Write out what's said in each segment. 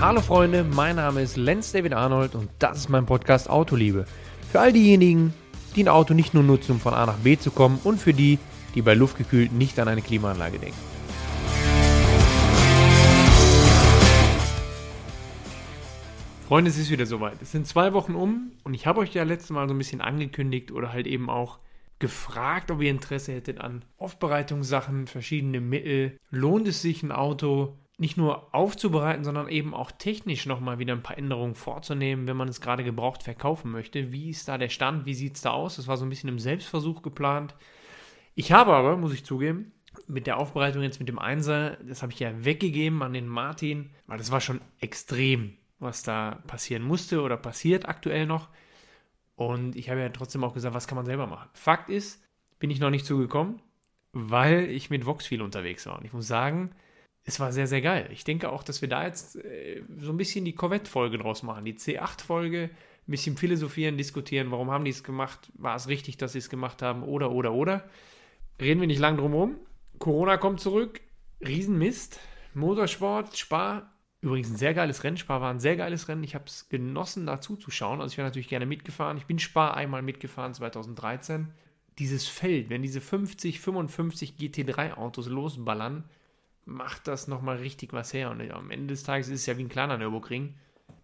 Hallo Freunde, mein Name ist Lenz David Arnold und das ist mein Podcast Autoliebe. Für all diejenigen, die ein Auto nicht nur nutzen, um von A nach B zu kommen und für die, die bei luftgekühlt nicht an eine Klimaanlage denken. Freunde, es ist wieder soweit. Es sind zwei Wochen um und ich habe euch ja letztes Mal so ein bisschen angekündigt oder halt eben auch gefragt, ob ihr Interesse hättet an Aufbereitungssachen, verschiedene Mittel. Lohnt es sich, ein Auto nicht nur aufzubereiten, sondern eben auch technisch nochmal wieder ein paar Änderungen vorzunehmen, wenn man es gerade gebraucht verkaufen möchte? Wie ist da der Stand? Wie sieht es da aus? Das war so ein bisschen im Selbstversuch geplant. Ich habe aber, muss ich zugeben, mit der Aufbereitung jetzt mit dem Einser, das habe ich ja weggegeben an den Martin, weil das war schon extrem was da passieren musste oder passiert aktuell noch. Und ich habe ja trotzdem auch gesagt, was kann man selber machen. Fakt ist, bin ich noch nicht zugekommen, weil ich mit Vox viel unterwegs war. Und ich muss sagen, es war sehr, sehr geil. Ich denke auch, dass wir da jetzt äh, so ein bisschen die Corvette-Folge draus machen. Die C8-Folge, ein bisschen philosophieren, diskutieren, warum haben die es gemacht, war es richtig, dass sie es gemacht haben, oder, oder, oder. Reden wir nicht lang drum rum. Corona kommt zurück, Riesenmist. Motorsport, Spar, Übrigens ein sehr geiles Rennen. Spar war ein sehr geiles Rennen. Ich habe es genossen, dazu zu schauen. Also ich wäre natürlich gerne mitgefahren. Ich bin Spar einmal mitgefahren 2013. Dieses Feld, wenn diese 50, 55 GT3 Autos losballern, macht das nochmal richtig was her. Und am Ende des Tages ist es ja wie ein kleiner Nürburgring.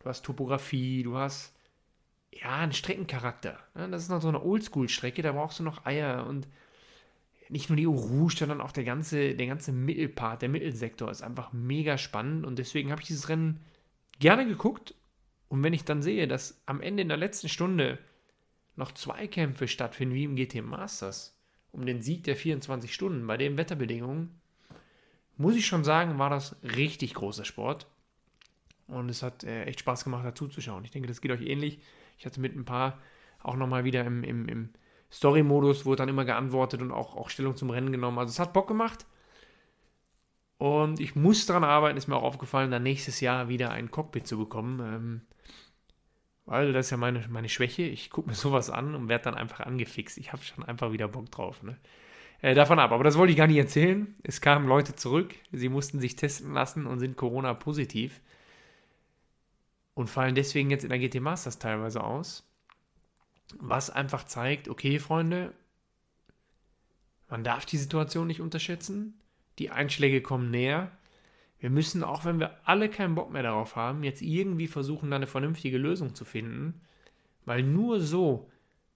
Du hast Topografie, du hast ja einen Streckencharakter. Das ist noch so eine Oldschool-Strecke, da brauchst du noch Eier und nicht nur die Rouge, sondern auch der ganze, der ganze Mittelpart, der Mittelsektor ist einfach mega spannend und deswegen habe ich dieses Rennen gerne geguckt. Und wenn ich dann sehe, dass am Ende in der letzten Stunde noch zwei Kämpfe stattfinden wie im GT Masters um den Sieg der 24 Stunden bei den Wetterbedingungen, muss ich schon sagen, war das richtig großer Sport. Und es hat äh, echt Spaß gemacht, dazu zu schauen. Ich denke, das geht euch ähnlich. Ich hatte mit ein paar auch nochmal wieder im, im, im Story-Modus wurde dann immer geantwortet und auch, auch Stellung zum Rennen genommen. Also es hat Bock gemacht. Und ich muss daran arbeiten, ist mir auch aufgefallen, dann nächstes Jahr wieder ein Cockpit zu bekommen. Ähm, weil das ist ja meine, meine Schwäche. Ich gucke mir sowas an und werde dann einfach angefixt. Ich habe schon einfach wieder Bock drauf. Ne? Äh, davon ab. Aber das wollte ich gar nicht erzählen. Es kamen Leute zurück. Sie mussten sich testen lassen und sind Corona-positiv. Und fallen deswegen jetzt in der GT Masters teilweise aus was einfach zeigt, okay, Freunde, man darf die Situation nicht unterschätzen. Die Einschläge kommen näher. Wir müssen, auch wenn wir alle keinen Bock mehr darauf haben, jetzt irgendwie versuchen, da eine vernünftige Lösung zu finden. Weil nur so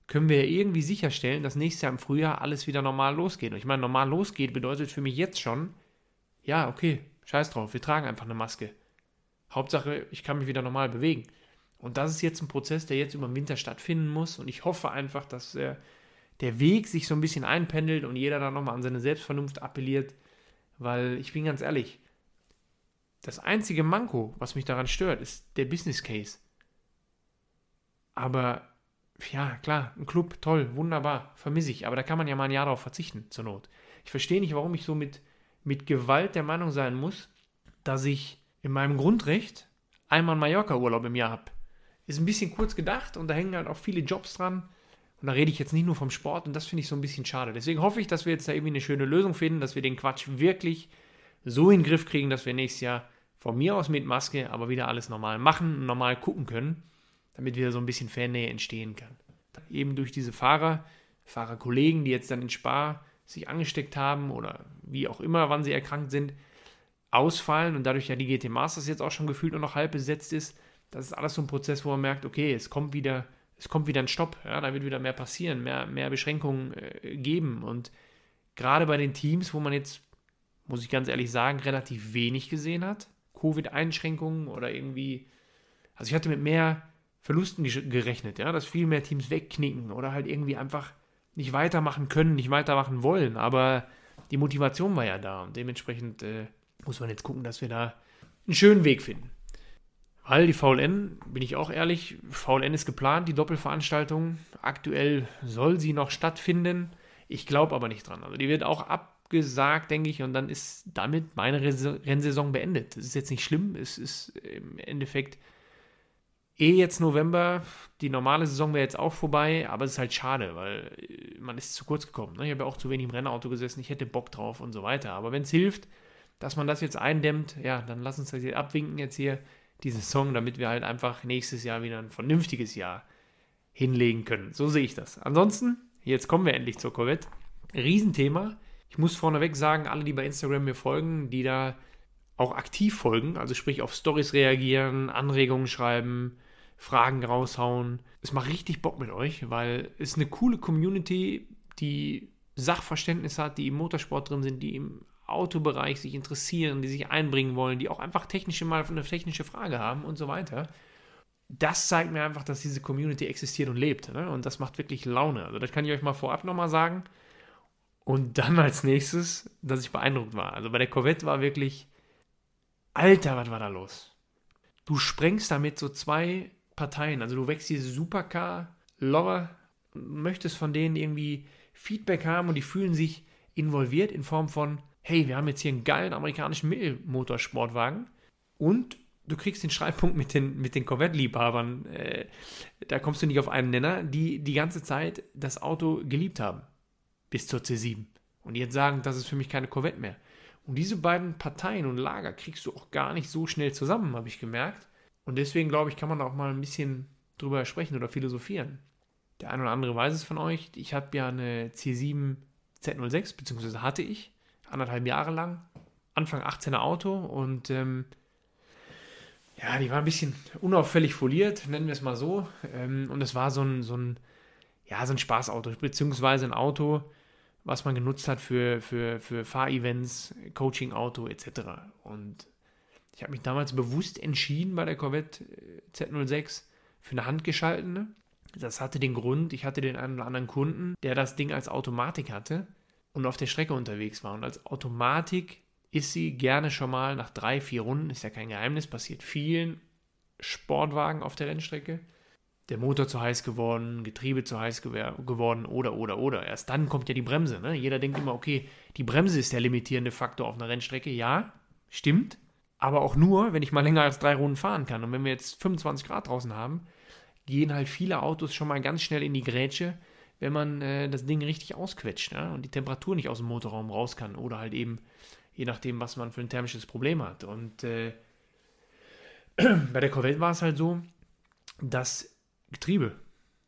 können wir irgendwie sicherstellen, dass nächstes Jahr im Frühjahr alles wieder normal losgeht. Und ich meine, normal losgeht bedeutet für mich jetzt schon, ja, okay, scheiß drauf, wir tragen einfach eine Maske. Hauptsache, ich kann mich wieder normal bewegen. Und das ist jetzt ein Prozess, der jetzt über den Winter stattfinden muss. Und ich hoffe einfach, dass äh, der Weg sich so ein bisschen einpendelt und jeder dann nochmal an seine Selbstvernunft appelliert. Weil ich bin ganz ehrlich, das einzige Manko, was mich daran stört, ist der Business Case. Aber ja, klar, ein Club, toll, wunderbar, vermisse ich. Aber da kann man ja mal ein Jahr darauf verzichten, zur Not. Ich verstehe nicht, warum ich so mit, mit Gewalt der Meinung sein muss, dass ich in meinem Grundrecht einmal einen Mallorca-Urlaub im Jahr habe ist ein bisschen kurz gedacht und da hängen halt auch viele Jobs dran. Und da rede ich jetzt nicht nur vom Sport und das finde ich so ein bisschen schade. Deswegen hoffe ich, dass wir jetzt da irgendwie eine schöne Lösung finden, dass wir den Quatsch wirklich so in den Griff kriegen, dass wir nächstes Jahr von mir aus mit Maske, aber wieder alles normal machen und normal gucken können, damit wieder so ein bisschen Fannähe entstehen kann. Eben durch diese Fahrer, Fahrerkollegen, die jetzt dann in Spar sich angesteckt haben oder wie auch immer, wann sie erkrankt sind, ausfallen und dadurch ja die GT Masters jetzt auch schon gefühlt nur noch halb besetzt ist, das ist alles so ein Prozess, wo man merkt, okay, es kommt wieder, es kommt wieder ein Stopp, ja, da wird wieder mehr passieren, mehr, mehr Beschränkungen äh, geben. Und gerade bei den Teams, wo man jetzt, muss ich ganz ehrlich sagen, relativ wenig gesehen hat, Covid-Einschränkungen oder irgendwie, also ich hatte mit mehr Verlusten gerechnet, ja, dass viel mehr Teams wegknicken oder halt irgendwie einfach nicht weitermachen können, nicht weitermachen wollen, aber die Motivation war ja da und dementsprechend äh, muss man jetzt gucken, dass wir da einen schönen Weg finden. Weil die VLN, bin ich auch ehrlich, VLN ist geplant, die Doppelveranstaltung. Aktuell soll sie noch stattfinden. Ich glaube aber nicht dran. Also die wird auch abgesagt, denke ich, und dann ist damit meine Rennsaison beendet. Das ist jetzt nicht schlimm. Es ist im Endeffekt eh jetzt November. Die normale Saison wäre jetzt auch vorbei, aber es ist halt schade, weil man ist zu kurz gekommen. Ne? Ich habe ja auch zu wenig im Rennauto gesessen. Ich hätte Bock drauf und so weiter. Aber wenn es hilft, dass man das jetzt eindämmt, ja, dann lass uns das hier abwinken jetzt hier die Saison, damit wir halt einfach nächstes Jahr wieder ein vernünftiges Jahr hinlegen können. So sehe ich das. Ansonsten, jetzt kommen wir endlich zur Corvette. Riesenthema. Ich muss vorneweg sagen, alle, die bei Instagram mir folgen, die da auch aktiv folgen, also sprich auf Stories reagieren, Anregungen schreiben, Fragen raushauen. Es macht richtig Bock mit euch, weil es eine coole Community, die Sachverständnis hat, die im Motorsport drin sind, die im Autobereich sich interessieren, die sich einbringen wollen, die auch einfach technische mal eine technische Frage haben und so weiter. Das zeigt mir einfach, dass diese Community existiert und lebt. Ne? Und das macht wirklich Laune. Also das kann ich euch mal vorab nochmal sagen. Und dann als nächstes, dass ich beeindruckt war. Also bei der Corvette war wirklich, Alter, was war da los? Du sprengst damit so zwei Parteien. Also du wächst diese Supercar-Lover, möchtest von denen irgendwie Feedback haben und die fühlen sich involviert in Form von, hey, wir haben jetzt hier einen geilen amerikanischen Mittelmotorsportwagen und du kriegst den Streitpunkt mit den, mit den Corvette-Liebhabern. Äh, da kommst du nicht auf einen Nenner, die die ganze Zeit das Auto geliebt haben. Bis zur C7. Und jetzt sagen, das ist für mich keine Corvette mehr. Und diese beiden Parteien und Lager kriegst du auch gar nicht so schnell zusammen, habe ich gemerkt. Und deswegen glaube ich, kann man auch mal ein bisschen drüber sprechen oder philosophieren. Der eine oder andere weiß es von euch. Ich habe ja eine C7 Z06, beziehungsweise hatte ich anderthalb Jahre lang. Anfang 18er Auto und ähm, ja, die war ein bisschen unauffällig foliert, nennen wir es mal so. Ähm, und es war so ein, so ein, ja, so ein Spaßauto, beziehungsweise ein Auto, was man genutzt hat für, für, für Fahrevents, Coaching-Auto etc. Und ich habe mich damals bewusst entschieden bei der Corvette äh, Z06 für eine handgeschaltete. Das hatte den Grund, ich hatte den einen oder anderen Kunden, der das Ding als Automatik hatte und auf der Strecke unterwegs war. Und als Automatik ist sie gerne schon mal nach drei, vier Runden, ist ja kein Geheimnis, passiert vielen Sportwagen auf der Rennstrecke. Der Motor zu heiß geworden, Getriebe zu heiß geworden oder, oder, oder. Erst dann kommt ja die Bremse. Ne? Jeder denkt immer, okay, die Bremse ist der limitierende Faktor auf einer Rennstrecke. Ja, stimmt. Aber auch nur, wenn ich mal länger als drei Runden fahren kann. Und wenn wir jetzt 25 Grad draußen haben, gehen halt viele Autos schon mal ganz schnell in die Grätsche, wenn man äh, das Ding richtig ausquetscht ja? und die Temperatur nicht aus dem Motorraum raus kann oder halt eben je nachdem, was man für ein thermisches Problem hat. Und äh, bei der Corvette war es halt so, dass Getriebe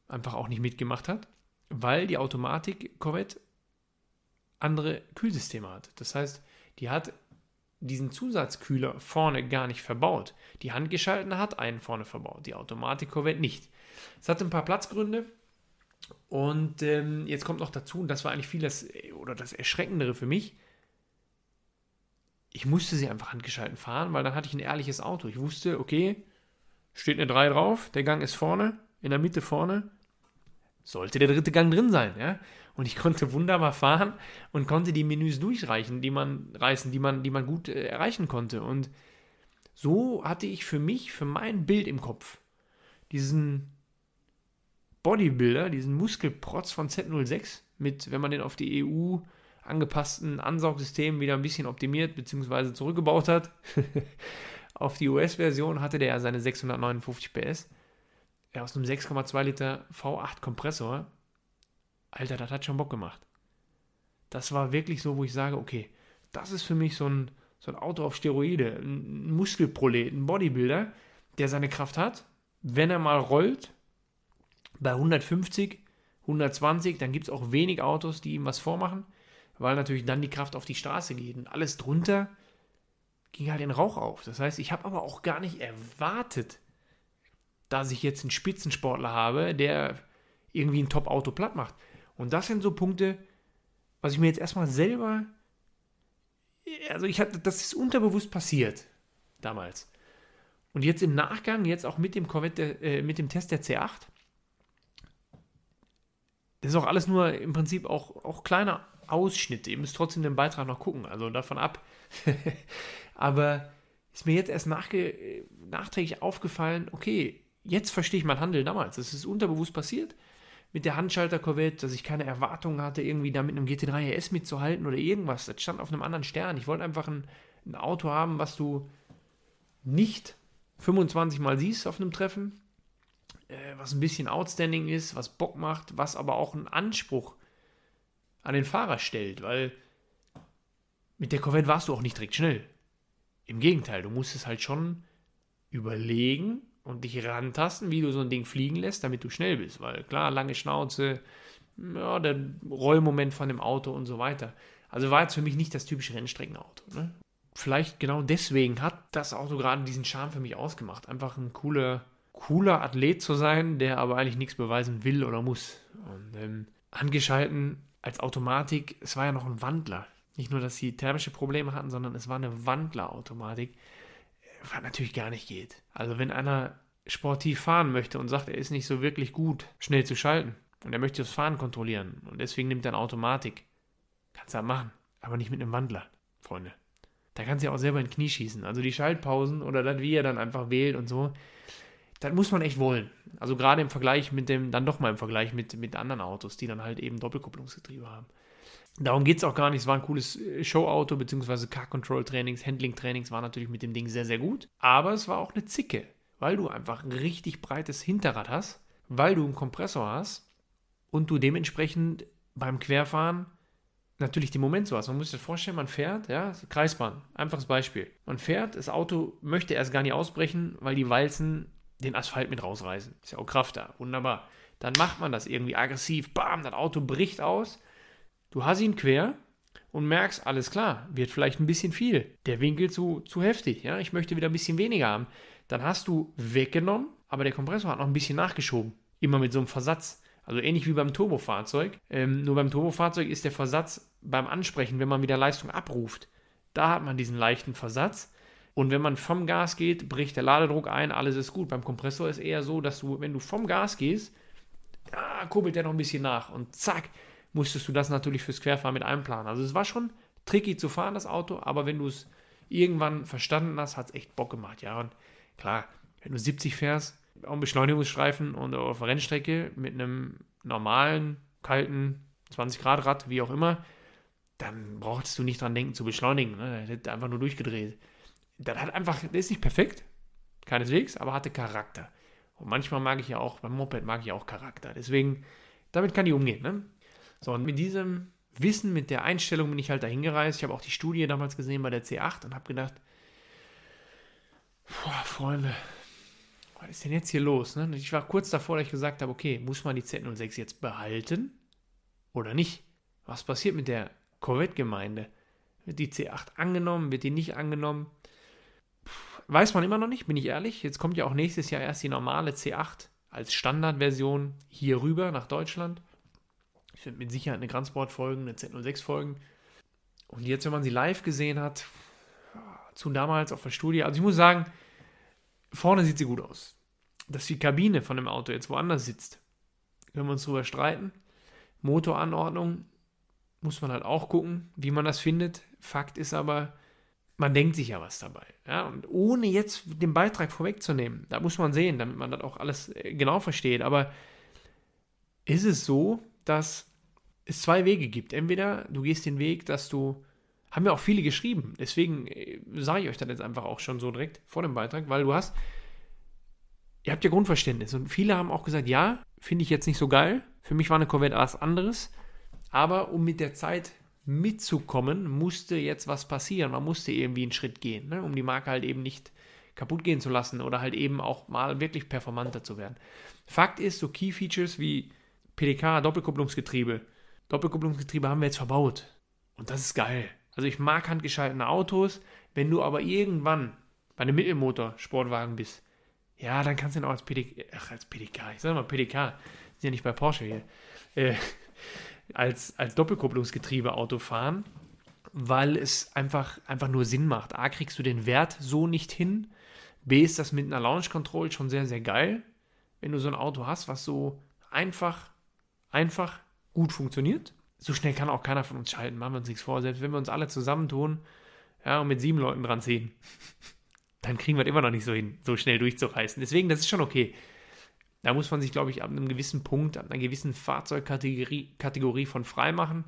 einfach auch nicht mitgemacht hat, weil die Automatik Corvette andere Kühlsysteme hat. Das heißt, die hat diesen Zusatzkühler vorne gar nicht verbaut. Die handgeschaltene hat einen vorne verbaut, die Automatik Corvette nicht. Es hat ein paar Platzgründe, und ähm, jetzt kommt noch dazu, und das war eigentlich viel das, oder das Erschreckendere für mich, ich musste sie einfach handgeschalten fahren, weil dann hatte ich ein ehrliches Auto. Ich wusste, okay, steht eine 3 drauf, der Gang ist vorne, in der Mitte vorne, sollte der dritte Gang drin sein, ja. Und ich konnte wunderbar fahren und konnte die Menüs durchreichen, die man reißen, die man, die man gut äh, erreichen konnte. Und so hatte ich für mich, für mein Bild im Kopf, diesen Bodybuilder, diesen Muskelprotz von Z06 mit, wenn man den auf die EU angepassten Ansaugsystem wieder ein bisschen optimiert bzw. zurückgebaut hat. auf die US-Version hatte der ja seine 659 PS. Ja, aus einem 6,2 Liter V8 Kompressor. Alter, das hat schon Bock gemacht. Das war wirklich so, wo ich sage, okay, das ist für mich so ein, so ein Auto auf Steroide, ein Muskelprolet, ein Bodybuilder, der seine Kraft hat. Wenn er mal rollt, bei 150, 120, dann gibt es auch wenig Autos, die ihm was vormachen, weil natürlich dann die Kraft auf die Straße geht. Und alles drunter ging halt in Rauch auf. Das heißt, ich habe aber auch gar nicht erwartet, dass ich jetzt einen Spitzensportler habe, der irgendwie ein Top-Auto platt macht. Und das sind so Punkte, was ich mir jetzt erstmal selber, also ich hatte, das ist unterbewusst passiert damals. Und jetzt im Nachgang, jetzt auch mit dem Corvette, äh, mit dem Test der C8, das ist auch alles nur im Prinzip auch, auch kleiner Ausschnitte. Ihr müsst trotzdem den Beitrag noch gucken, also davon ab. Aber ist mir jetzt erst nachge nachträglich aufgefallen, okay, jetzt verstehe ich mein Handeln damals. Das ist unterbewusst passiert mit der Handschalter-Corvette, dass ich keine Erwartungen hatte, irgendwie da mit einem GT3 RS mitzuhalten oder irgendwas. Das stand auf einem anderen Stern. Ich wollte einfach ein, ein Auto haben, was du nicht 25 Mal siehst auf einem Treffen, äh, was ein bisschen outstanding ist, was Bock macht, was aber auch einen Anspruch an den Fahrer stellt, weil mit der Corvette warst du auch nicht direkt schnell. Im Gegenteil, du musstest halt schon überlegen und dich rantasten, wie du so ein Ding fliegen lässt, damit du schnell bist. Weil klar, lange Schnauze, ja, der Rollmoment von dem Auto und so weiter. Also war jetzt für mich nicht das typische Rennstreckenauto. Ne? Vielleicht genau deswegen hat das Auto gerade diesen Charme für mich ausgemacht. Einfach ein cooler, cooler Athlet zu sein, der aber eigentlich nichts beweisen will oder muss. Und ähm, angeschalten als Automatik, es war ja noch ein Wandler. Nicht nur, dass sie thermische Probleme hatten, sondern es war eine Wandlerautomatik, was natürlich gar nicht geht. Also wenn einer sportiv fahren möchte und sagt, er ist nicht so wirklich gut, schnell zu schalten und er möchte das Fahren kontrollieren und deswegen nimmt er eine Automatik, kannst du das machen, aber nicht mit einem Wandler, Freunde. Da kannst du ja auch selber in Knie schießen. Also die Schaltpausen oder das, wie er dann einfach wählt und so, das muss man echt wollen. Also gerade im Vergleich mit dem, dann doch mal im Vergleich mit, mit anderen Autos, die dann halt eben Doppelkupplungsgetriebe haben. Darum geht es auch gar nicht. Es war ein cooles äh, Showauto, beziehungsweise Car-Control-Trainings, Handling-Trainings war natürlich mit dem Ding sehr, sehr gut. Aber es war auch eine Zicke, weil du einfach ein richtig breites Hinterrad hast, weil du einen Kompressor hast und du dementsprechend beim Querfahren natürlich den Moment so hast. Man muss sich vorstellen, man fährt, ja, Kreisbahn, einfaches Beispiel. Man fährt, das Auto möchte erst gar nicht ausbrechen, weil die Walzen den Asphalt mit rausreißen. Ist ja auch Kraft da, wunderbar. Dann macht man das irgendwie aggressiv, bam, das Auto bricht aus Du hast ihn quer und merkst, alles klar, wird vielleicht ein bisschen viel. Der Winkel zu, zu heftig, ja, ich möchte wieder ein bisschen weniger haben. Dann hast du weggenommen, aber der Kompressor hat noch ein bisschen nachgeschoben. Immer mit so einem Versatz. Also ähnlich wie beim Turbofahrzeug. Ähm, nur beim Turbofahrzeug ist der Versatz beim Ansprechen, wenn man wieder Leistung abruft. Da hat man diesen leichten Versatz. Und wenn man vom Gas geht, bricht der Ladedruck ein, alles ist gut. Beim Kompressor ist eher so, dass du, wenn du vom Gas gehst, ah, kurbelt der noch ein bisschen nach und zack, musstest du das natürlich fürs Querfahren mit einplanen. Also es war schon tricky zu fahren, das Auto, aber wenn du es irgendwann verstanden hast, hat es echt Bock gemacht. Ja, und klar, wenn du 70 fährst, auf einem Beschleunigungsstreifen und auf der Rennstrecke mit einem normalen, kalten 20 Grad Rad, wie auch immer, dann brauchtest du nicht dran denken zu beschleunigen. Ne? Der hätte einfach nur durchgedreht. Das hat einfach, der ist nicht perfekt, keineswegs, aber hatte Charakter. Und manchmal mag ich ja auch, beim Moped mag ich auch Charakter. Deswegen, damit kann ich umgehen. Ne? So, und mit diesem Wissen, mit der Einstellung bin ich halt dahin gereist. Ich habe auch die Studie damals gesehen bei der C8 und habe gedacht, boah, Freunde, was ist denn jetzt hier los? Ne? Ich war kurz davor, dass ich gesagt habe, okay, muss man die Z06 jetzt behalten oder nicht? Was passiert mit der Corvette-Gemeinde? Wird die C8 angenommen? Wird die nicht angenommen? Weiß man immer noch nicht, bin ich ehrlich. Jetzt kommt ja auch nächstes Jahr erst die normale C8 als Standardversion hier rüber nach Deutschland. Ich finde mit Sicherheit eine Grandsport folgen, eine Z06 folgen. Und jetzt, wenn man sie live gesehen hat, zu damals auf der Studie, also ich muss sagen, vorne sieht sie gut aus. Dass die Kabine von dem Auto jetzt woanders sitzt, können wir uns drüber streiten. Motoranordnung muss man halt auch gucken, wie man das findet. Fakt ist aber, man denkt sich ja was dabei. Ja? Und ohne jetzt den Beitrag vorwegzunehmen, da muss man sehen, damit man das auch alles äh, genau versteht. Aber ist es so, dass es zwei Wege gibt. Entweder du gehst den Weg, dass du, haben ja auch viele geschrieben, deswegen äh, sage ich euch das jetzt einfach auch schon so direkt vor dem Beitrag, weil du hast, ihr habt ja Grundverständnis und viele haben auch gesagt, ja, finde ich jetzt nicht so geil, für mich war eine Corvette was anderes, aber um mit der Zeit mitzukommen, musste jetzt was passieren, man musste irgendwie einen Schritt gehen, ne, um die Marke halt eben nicht kaputt gehen zu lassen oder halt eben auch mal wirklich performanter zu werden. Fakt ist, so Key Features wie PDK, Doppelkupplungsgetriebe, Doppelkupplungsgetriebe haben wir jetzt verbaut. Und das ist geil. Also ich mag handgeschaltete Autos. Wenn du aber irgendwann bei einem Mittelmotor-Sportwagen bist, ja, dann kannst du ihn auch als PDK, ach, als PDK, ich sag mal PDK, ist ja nicht bei Porsche hier, äh, als, als Doppelkupplungsgetriebe-Auto fahren, weil es einfach, einfach nur Sinn macht. A, kriegst du den Wert so nicht hin. B, ist das mit einer Launch Control schon sehr, sehr geil, wenn du so ein Auto hast, was so einfach, einfach gut funktioniert. So schnell kann auch keiner von uns schalten, machen wir uns nichts vor. Selbst wenn wir uns alle zusammentun ja, und mit sieben Leuten dran ziehen, dann kriegen wir es immer noch nicht so hin, so schnell durchzureißen. Deswegen, das ist schon okay. Da muss man sich, glaube ich, ab einem gewissen Punkt, ab einer gewissen Fahrzeugkategorie Kategorie von frei machen.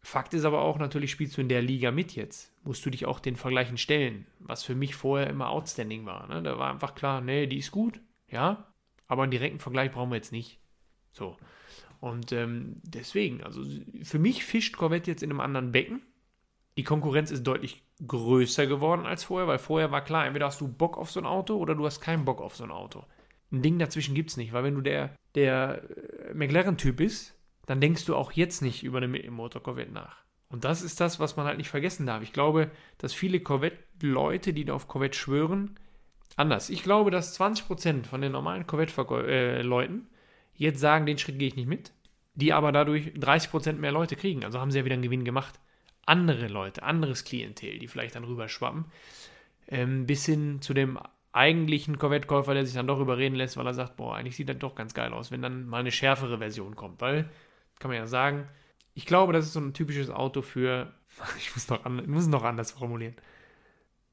Fakt ist aber auch, natürlich spielst du in der Liga mit jetzt. Musst du dich auch den Vergleichen stellen, was für mich vorher immer outstanding war. Ne? Da war einfach klar, nee, die ist gut, ja, aber einen direkten Vergleich brauchen wir jetzt nicht. So. Und ähm, deswegen, also für mich fischt Corvette jetzt in einem anderen Becken. Die Konkurrenz ist deutlich größer geworden als vorher, weil vorher war klar, entweder hast du Bock auf so ein Auto oder du hast keinen Bock auf so ein Auto. Ein Ding dazwischen gibt es nicht, weil wenn du der, der äh, McLaren-Typ bist, dann denkst du auch jetzt nicht über eine Mittelmotor-Corvette nach. Und das ist das, was man halt nicht vergessen darf. Ich glaube, dass viele Corvette-Leute, die da auf Corvette schwören, anders. Ich glaube, dass 20% von den normalen Corvette-Leuten äh, jetzt sagen, den Schritt gehe ich nicht mit, die aber dadurch 30% mehr Leute kriegen. Also haben sie ja wieder einen Gewinn gemacht. Andere Leute, anderes Klientel, die vielleicht dann rüberschwappen, ähm, bis hin zu dem eigentlichen Corvette-Käufer, der sich dann doch überreden lässt, weil er sagt, boah, eigentlich sieht das doch ganz geil aus, wenn dann mal eine schärfere Version kommt. Weil, kann man ja sagen, ich glaube, das ist so ein typisches Auto für. Ich muss noch, an, muss noch anders formulieren.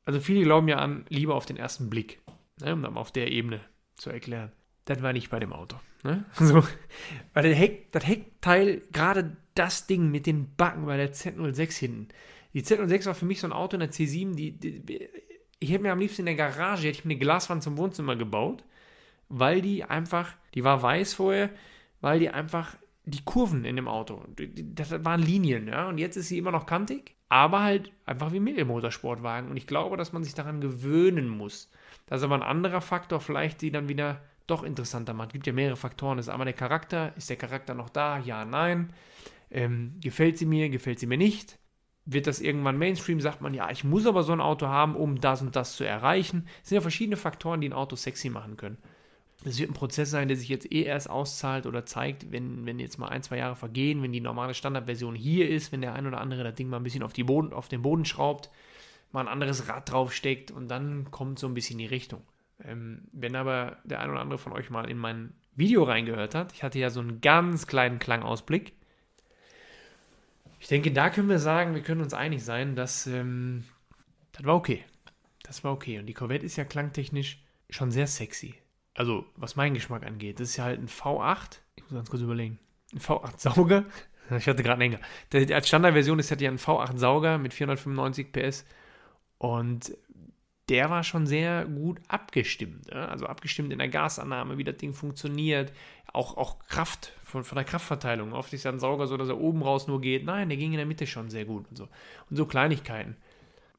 Also viele glauben ja an Liebe auf den ersten Blick, ne, um dann auf der Ebene zu erklären. Das war nicht bei dem Auto. Ne? So, weil der Heck, das Heckteil, gerade das Ding mit den Backen bei der Z06 hinten. Die Z06 war für mich so ein Auto in der C7, die, die ich hätte mir am liebsten in der Garage, hätte ich mir eine Glaswand zum Wohnzimmer gebaut, weil die einfach, die war weiß vorher, weil die einfach die Kurven in dem Auto, das waren Linien, ja, und jetzt ist sie immer noch kantig, aber halt einfach wie Mittelmotorsportwagen. Und ich glaube, dass man sich daran gewöhnen muss. Das ist aber ein anderer Faktor, vielleicht die dann wieder doch interessanter macht. Es gibt ja mehrere Faktoren. Das ist einmal der Charakter. Ist der Charakter noch da? Ja, nein. Ähm, gefällt sie mir? Gefällt sie mir nicht? Wird das irgendwann Mainstream? Sagt man, ja, ich muss aber so ein Auto haben, um das und das zu erreichen. Es sind ja verschiedene Faktoren, die ein Auto sexy machen können. Das wird ein Prozess sein, der sich jetzt eh erst auszahlt oder zeigt, wenn, wenn jetzt mal ein, zwei Jahre vergehen, wenn die normale Standardversion hier ist, wenn der ein oder andere das Ding mal ein bisschen auf, die Boden, auf den Boden schraubt, mal ein anderes Rad draufsteckt und dann kommt so ein bisschen die Richtung. Ähm, wenn aber der ein oder andere von euch mal in mein Video reingehört hat, ich hatte ja so einen ganz kleinen Klangausblick. Ich denke, da können wir sagen, wir können uns einig sein, dass ähm, das war okay. Das war okay. Und die Corvette ist ja klangtechnisch schon sehr sexy also was meinen Geschmack angeht, das ist ja halt ein V8. Ich muss ganz kurz überlegen. Ein V8-Sauger. Ich hatte gerade einen Hänger. Als Standardversion ist ja ein V8-Sauger mit 495 PS. Und der war schon sehr gut abgestimmt. Ja? Also abgestimmt in der Gasannahme, wie das Ding funktioniert. Auch, auch Kraft, von, von der Kraftverteilung. Oft ist ja ein Sauger so, dass er oben raus nur geht. Nein, der ging in der Mitte schon sehr gut und so. Und so Kleinigkeiten.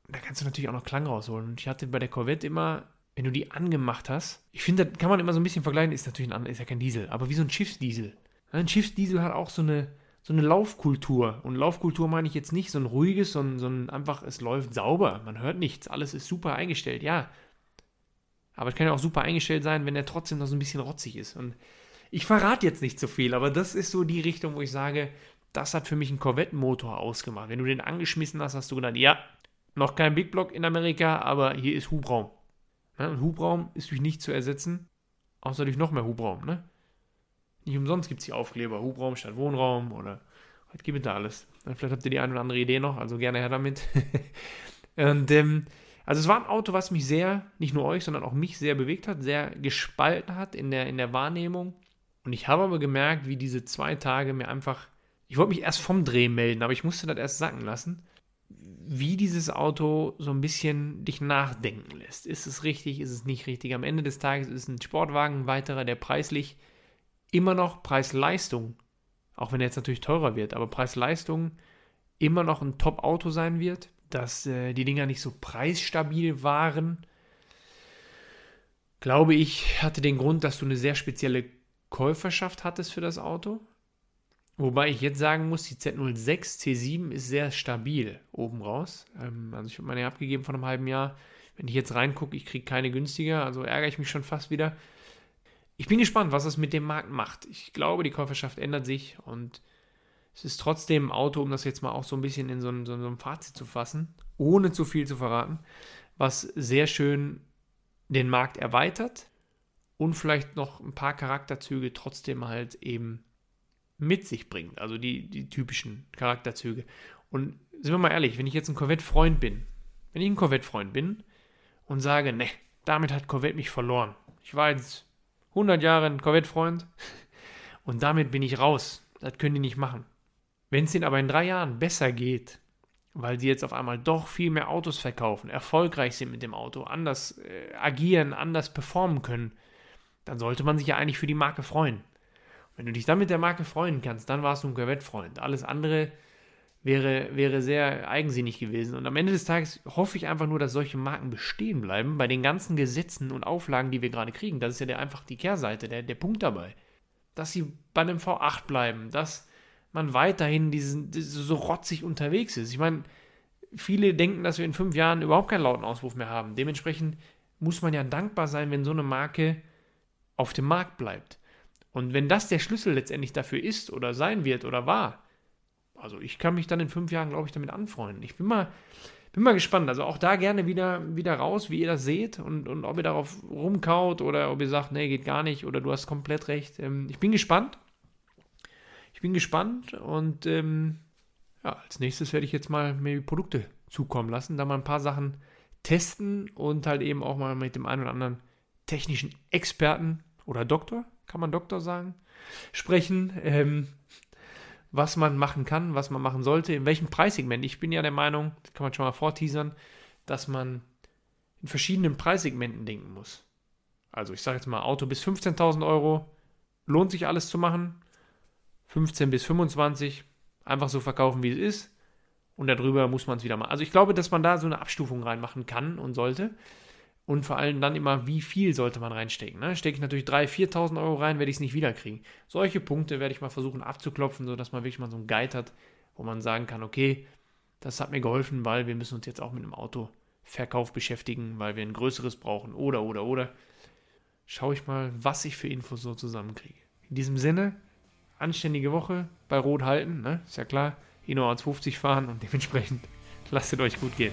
Da kannst du natürlich auch noch Klang rausholen. Und ich hatte bei der Corvette immer wenn du die angemacht hast, ich finde, das kann man immer so ein bisschen vergleichen, ist natürlich ein ist ja kein Diesel, aber wie so ein Schiffsdiesel. Ein Schiffsdiesel hat auch so eine, so eine Laufkultur. Und Laufkultur meine ich jetzt nicht so ein ruhiges, sondern so ein einfach, es läuft sauber, man hört nichts, alles ist super eingestellt, ja. Aber es kann ja auch super eingestellt sein, wenn er trotzdem noch so ein bisschen rotzig ist. Und ich verrate jetzt nicht so viel, aber das ist so die Richtung, wo ich sage, das hat für mich einen Corvette-Motor ausgemacht. Wenn du den angeschmissen hast, hast du gedacht, ja, noch kein Big Block in Amerika, aber hier ist Hubraum. Ne? Und Hubraum ist durch nichts zu ersetzen, außer durch noch mehr Hubraum. Ne? Nicht umsonst gibt es die Aufkleber, Hubraum statt Wohnraum oder was gibt es da alles. Vielleicht habt ihr die eine oder andere Idee noch, also gerne her damit. und ähm, also es war ein Auto, was mich sehr, nicht nur euch, sondern auch mich sehr bewegt hat, sehr gespalten hat in der, in der Wahrnehmung. Und ich habe aber gemerkt, wie diese zwei Tage mir einfach, ich wollte mich erst vom Dreh melden, aber ich musste das erst sacken lassen wie dieses Auto so ein bisschen dich nachdenken lässt. Ist es richtig, ist es nicht richtig? Am Ende des Tages ist ein Sportwagen ein weiterer, der preislich immer noch Preis-Leistung, auch wenn er jetzt natürlich teurer wird, aber Preis-Leistung immer noch ein Top-Auto sein wird, dass äh, die Dinger nicht so preisstabil waren. Glaube ich, hatte den Grund, dass du eine sehr spezielle Käuferschaft hattest für das Auto. Wobei ich jetzt sagen muss, die Z06 C7 ist sehr stabil oben raus. Ähm, also ich habe meine abgegeben vor einem halben Jahr. Wenn ich jetzt reingucke, ich kriege keine günstiger, also ärgere ich mich schon fast wieder. Ich bin gespannt, was das mit dem Markt macht. Ich glaube, die Käuferschaft ändert sich und es ist trotzdem ein Auto, um das jetzt mal auch so ein bisschen in so ein, so ein Fazit zu fassen, ohne zu viel zu verraten, was sehr schön den Markt erweitert und vielleicht noch ein paar Charakterzüge trotzdem halt eben mit sich bringt. Also die, die typischen Charakterzüge. Und sind wir mal ehrlich, wenn ich jetzt ein Corvette-Freund bin, wenn ich ein Corvette-Freund bin und sage, ne, damit hat Corvette mich verloren. Ich war jetzt 100 Jahre ein Corvette-Freund und damit bin ich raus. Das können die nicht machen. Wenn es ihnen aber in drei Jahren besser geht, weil sie jetzt auf einmal doch viel mehr Autos verkaufen, erfolgreich sind mit dem Auto, anders äh, agieren, anders performen können, dann sollte man sich ja eigentlich für die Marke freuen. Wenn du dich dann mit der Marke freuen kannst, dann warst du ein Corvette-Freund. Alles andere wäre, wäre sehr eigensinnig gewesen. Und am Ende des Tages hoffe ich einfach nur, dass solche Marken bestehen bleiben bei den ganzen Gesetzen und Auflagen, die wir gerade kriegen. Das ist ja der, einfach die Kehrseite, der, der Punkt dabei. Dass sie bei einem V8 bleiben, dass man weiterhin diesen, so rotzig unterwegs ist. Ich meine, viele denken, dass wir in fünf Jahren überhaupt keinen lauten Auswurf mehr haben. Dementsprechend muss man ja dankbar sein, wenn so eine Marke auf dem Markt bleibt. Und wenn das der Schlüssel letztendlich dafür ist oder sein wird oder war, also ich kann mich dann in fünf Jahren, glaube ich, damit anfreunden. Ich bin mal, bin mal gespannt. Also auch da gerne wieder, wieder raus, wie ihr das seht und, und ob ihr darauf rumkaut oder ob ihr sagt, nee, geht gar nicht oder du hast komplett recht. Ähm, ich bin gespannt. Ich bin gespannt und ähm, ja, als nächstes werde ich jetzt mal mir Produkte zukommen lassen, da mal ein paar Sachen testen und halt eben auch mal mit dem einen oder anderen technischen Experten oder Doktor, kann man Doktor sagen, sprechen, ähm, was man machen kann, was man machen sollte, in welchem Preissegment. Ich bin ja der Meinung, das kann man schon mal vorteasern, dass man in verschiedenen Preissegmenten denken muss. Also ich sage jetzt mal, Auto bis 15.000 Euro, lohnt sich alles zu machen. 15 bis 25, einfach so verkaufen, wie es ist. Und darüber muss man es wieder machen. Also ich glaube, dass man da so eine Abstufung reinmachen kann und sollte. Und vor allem dann immer, wie viel sollte man reinstecken. Ne? Stecke ich natürlich 3.000, 4.000 Euro rein, werde ich es nicht wiederkriegen. Solche Punkte werde ich mal versuchen abzuklopfen, sodass man wirklich mal so einen Guide hat, wo man sagen kann, okay, das hat mir geholfen, weil wir müssen uns jetzt auch mit einem Autoverkauf beschäftigen, weil wir ein größeres brauchen oder, oder, oder. Schaue ich mal, was ich für Infos so zusammenkriege. In diesem Sinne, anständige Woche bei Rot halten, ne? ist ja klar. Nur 1,50 fahren und dementsprechend lasst es euch gut gehen.